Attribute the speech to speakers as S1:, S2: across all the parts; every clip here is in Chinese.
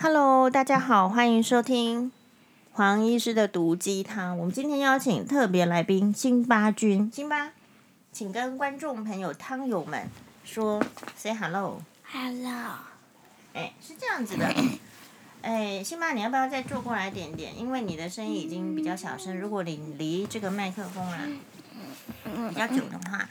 S1: Hello，大家好，欢迎收听黄医师的毒鸡汤。我们今天邀请特别来宾辛巴君，辛巴，请跟观众朋友、汤友们说 “say hello”。
S2: Hello。
S1: 哎，是这样子的。哎，辛巴，你要不要再坐过来一点点？因为你的声音已经比较小声。如果你离这个麦克风啊比较久的话，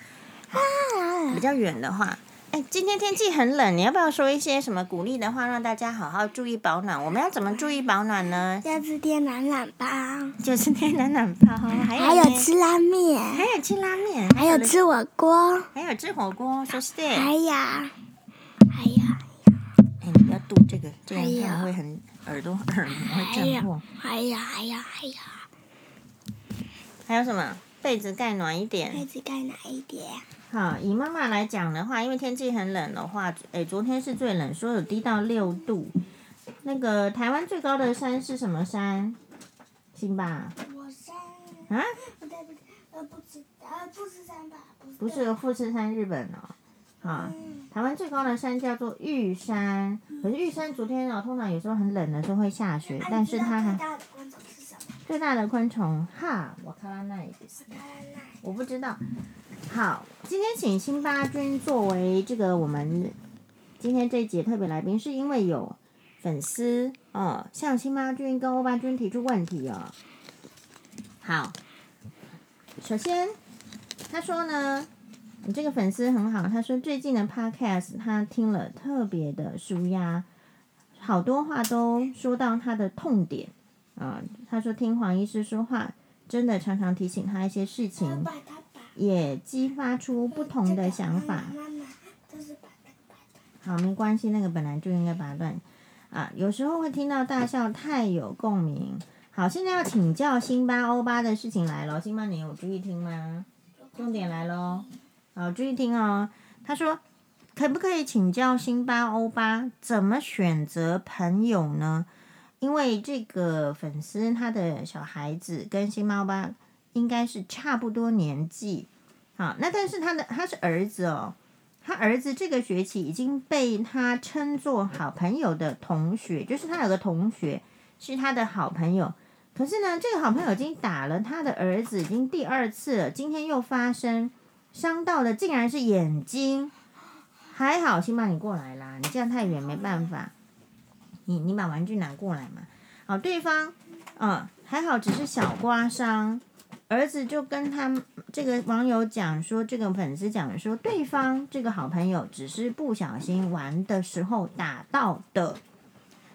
S1: 比较远的话。哎，今天天气很冷，你要不要说一些什么鼓励的话，让大家好好注意保暖？我们要怎么注意保暖呢？
S2: 要吃天暖暖包，
S1: 就吃天暖暖包，还有
S2: 还有吃拉面，
S1: 还有吃拉面，
S2: 还有吃火锅，
S1: 还有吃火锅，说是对。
S2: 还有，还有，
S1: 哎，你不要嘟这个，这样可能会很耳朵耳膜会震破。
S2: 还有，还有，还有，
S1: 还有什么？被子盖暖一点。
S2: 被子盖暖一点。
S1: 好，以妈妈来讲的话，因为天气很冷的话，哎，昨天是最冷，说有低到六度。那个台湾最高的山是什么山？行吧。
S2: 我山。
S1: 啊？
S2: 不对不对，呃不是呃富士山吧？
S1: 不是富士山，日本哦。啊，台湾最高的山叫做玉山，可是玉山昨天哦，通常有时候很冷的时候会下雪，但是它还。最大的昆虫哈，我卡拉奈，我不知道。好，今天请辛巴君作为这个我们今天这一节特别来宾，是因为有粉丝哦向辛巴君跟欧巴君提出问题哦。好，首先他说呢，你这个粉丝很好，他说最近的 podcast 他听了特别的舒压，好多话都说到他的痛点。啊、嗯，他说听黄医师说话，真的常常提醒他一些事情，也激发出不同的想法。好，没关系，那个本来就应该拔断。啊，有时候会听到大笑，太有共鸣。好，现在要请教辛巴欧巴的事情来了，辛巴你有注意听吗？重点来喽，好，注意听哦。他说，可不可以请教辛巴欧巴怎么选择朋友呢？因为这个粉丝他的小孩子跟辛巴欧巴应该是差不多年纪，好，那但是他的他是儿子哦，他儿子这个学期已经被他称作好朋友的同学，就是他有个同学是他的好朋友，可是呢，这个好朋友已经打了他的儿子已经第二次了，今天又发生伤到的竟然是眼睛，还好辛巴你过来啦，你这样太远没办法。你你把玩具拿过来嘛？好，对方，嗯、还好，只是小刮伤。儿子就跟他这个网友讲说，这个粉丝讲说，对方这个好朋友只是不小心玩的时候打到的。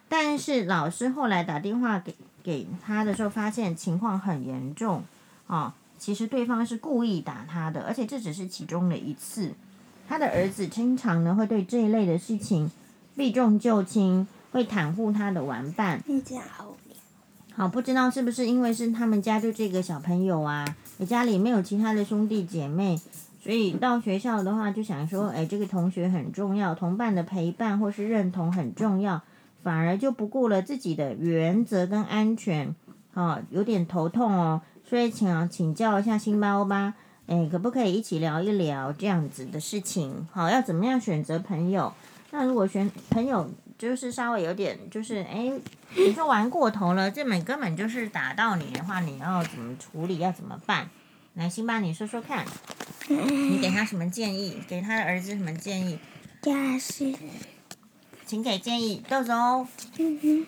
S1: 但是老师后来打电话给给他的时候，发现情况很严重啊、其实对方是故意打他的，而且这只是其中的一次。他的儿子经常呢会对这一类的事情避重就轻。会袒护他的玩伴。好不知道是不是因为是他们家就这个小朋友啊，你家里没有其他的兄弟姐妹，所以到学校的话就想说，哎，这个同学很重要，同伴的陪伴或是认同很重要，反而就不顾了自己的原则跟安全，好，有点头痛哦。所以请请教一下辛巴欧巴，哎，可不可以一起聊一聊这样子的事情？好，要怎么样选择朋友？那如果选朋友，就是稍微有点，就是哎，你说玩过头了，这门根本就是打到你的话，你要怎么处理？要怎么办？来，辛巴，你说说看，你给他什么建议？给他的儿子什么建议？
S2: 就是，
S1: 请给建议，豆豆。
S2: 嗯哼，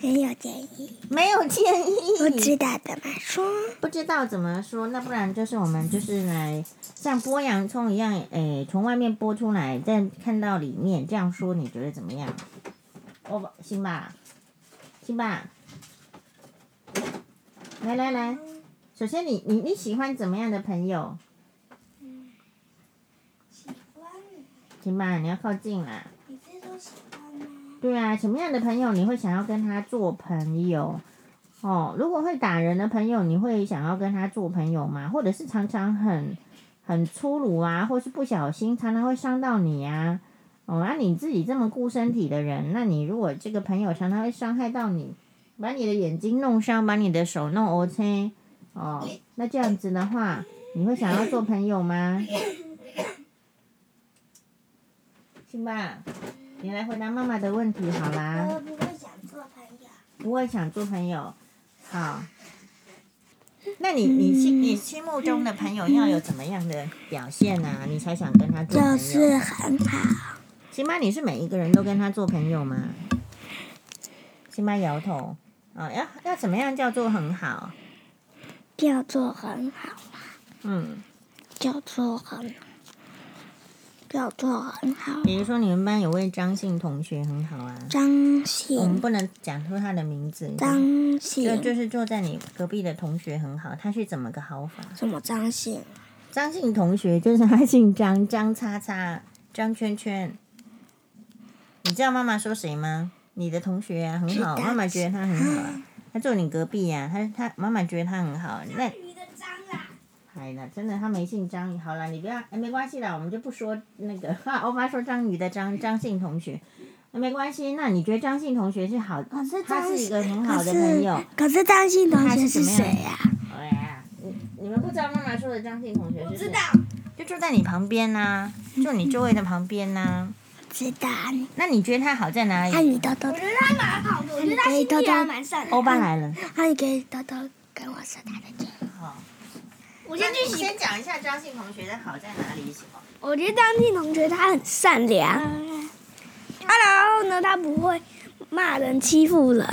S2: 没有建议。
S1: 没有建议。
S2: 不知道怎么说。
S1: 不知道怎么说，那不然就是我们就是来。像剥洋葱一样，诶，从外面剥出来，再看到里面，这样说你觉得怎么样？哦，行吧，行吧，来来来，首先你你你喜欢怎么样的朋友？
S2: 嗯，喜欢。
S1: 辛巴，你要靠近啦。
S2: 你是说喜欢吗？
S1: 对啊，什么样的朋友你会想要跟他做朋友？哦，如果会打人的朋友，你会想要跟他做朋友吗？或者是常常很。很粗鲁啊，或是不小心，常常会伤到你呀、啊。哦，那、你自己这么顾身体的人，那你如果这个朋友常常会伤害到你，把你的眼睛弄伤，把你的手弄乌青，哦，那这样子的话，你会想要做朋友吗？行吧，你来回答妈妈的问题好啦。不会想做朋友。不会想做朋友好，那你你心你心目中的朋友要有怎么样的表现呢、啊？你才想跟他做朋友？
S2: 就是很好。
S1: 起码，你是每一个人都跟他做朋友吗？起码摇头。啊、哦，要要怎么样叫做很好？
S2: 叫做很好。
S1: 嗯，
S2: 叫做很好。叫做很好。
S1: 比如说，你们班有位张姓同学很好啊。
S2: 张姓。
S1: 我们不能讲出他的名字。
S2: 张姓。
S1: 就就是坐在你隔壁的同学很好，他是怎么个好法？
S2: 什么张姓？
S1: 张姓同学就是他姓张，张叉叉，张圈圈。你知道妈妈说谁吗？你的同学啊，很好，妈妈觉得他很好啊。他坐你隔壁呀、啊，他他妈妈觉得他很好。那。哎呀，真的，他没姓张。好了，你不要，哎，没关系啦，我们就不说那个。哈，欧巴说张宇的张张姓同学，那没关系。那你觉得张姓同学是好？
S2: 可是
S1: 他是一个很好的朋友。
S2: 可是张姓同学是谁呀？
S1: 哎呀，你你们不知道妈妈说的张姓同学是谁？
S2: 知道。
S1: 就住在你旁边呐、啊，坐你周围的旁边呐、啊。
S2: 知道。
S1: 那你觉得他好在哪里？
S2: 他你偷偷。我觉得他蛮好的，我觉得他心地还蛮善良。
S1: 欧巴来了。
S2: 他你可以偷偷跟我说他的嘴。
S1: 好。我先去先讲一下张信同学的好在哪里？
S2: 我觉得张信同学他很善良，然后呢，他不会骂人、欺负人，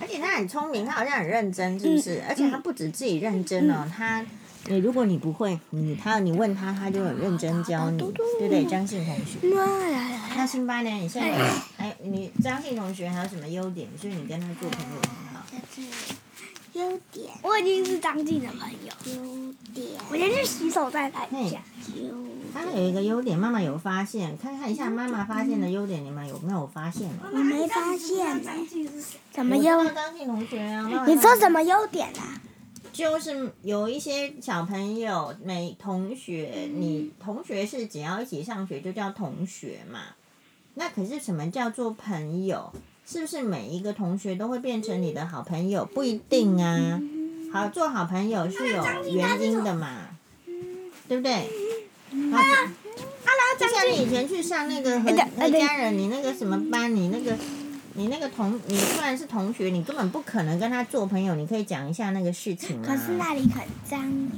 S1: 而且他很聪明，他好像很认真，是不是？嗯、而且他不止自己认真哦，嗯、他，你如果你不会，你他你问他，他就很认真教你，对不对？张信同学。那辛巴呢？你现在 哎，你张信同学还有什么优点？所以你跟他做朋友很好。
S2: 优点，我已经是张静的朋友。优点，我先去洗手再来讲。
S1: 他有一个优点，妈妈有发现，看看一下妈妈发现的优点，你们有没有发现？
S2: 我没发现呢。什么优？
S1: 张静同学啊，
S2: 你说什么优点啊？
S1: 就是有一些小朋友，每同学，你同学是只要一起上学就叫同学嘛？那可是什么叫做朋友？是不是每一个同学都会变成你的好朋友？不一定啊。好，做好朋友是有原因的嘛，对不对？好，就像你以前去上那个和和家人，你那个什么班，你那个你那个同，你虽然是同学，你根本不可能跟他做朋友。你可以讲一下那个事情吗？
S2: 可是那里很脏。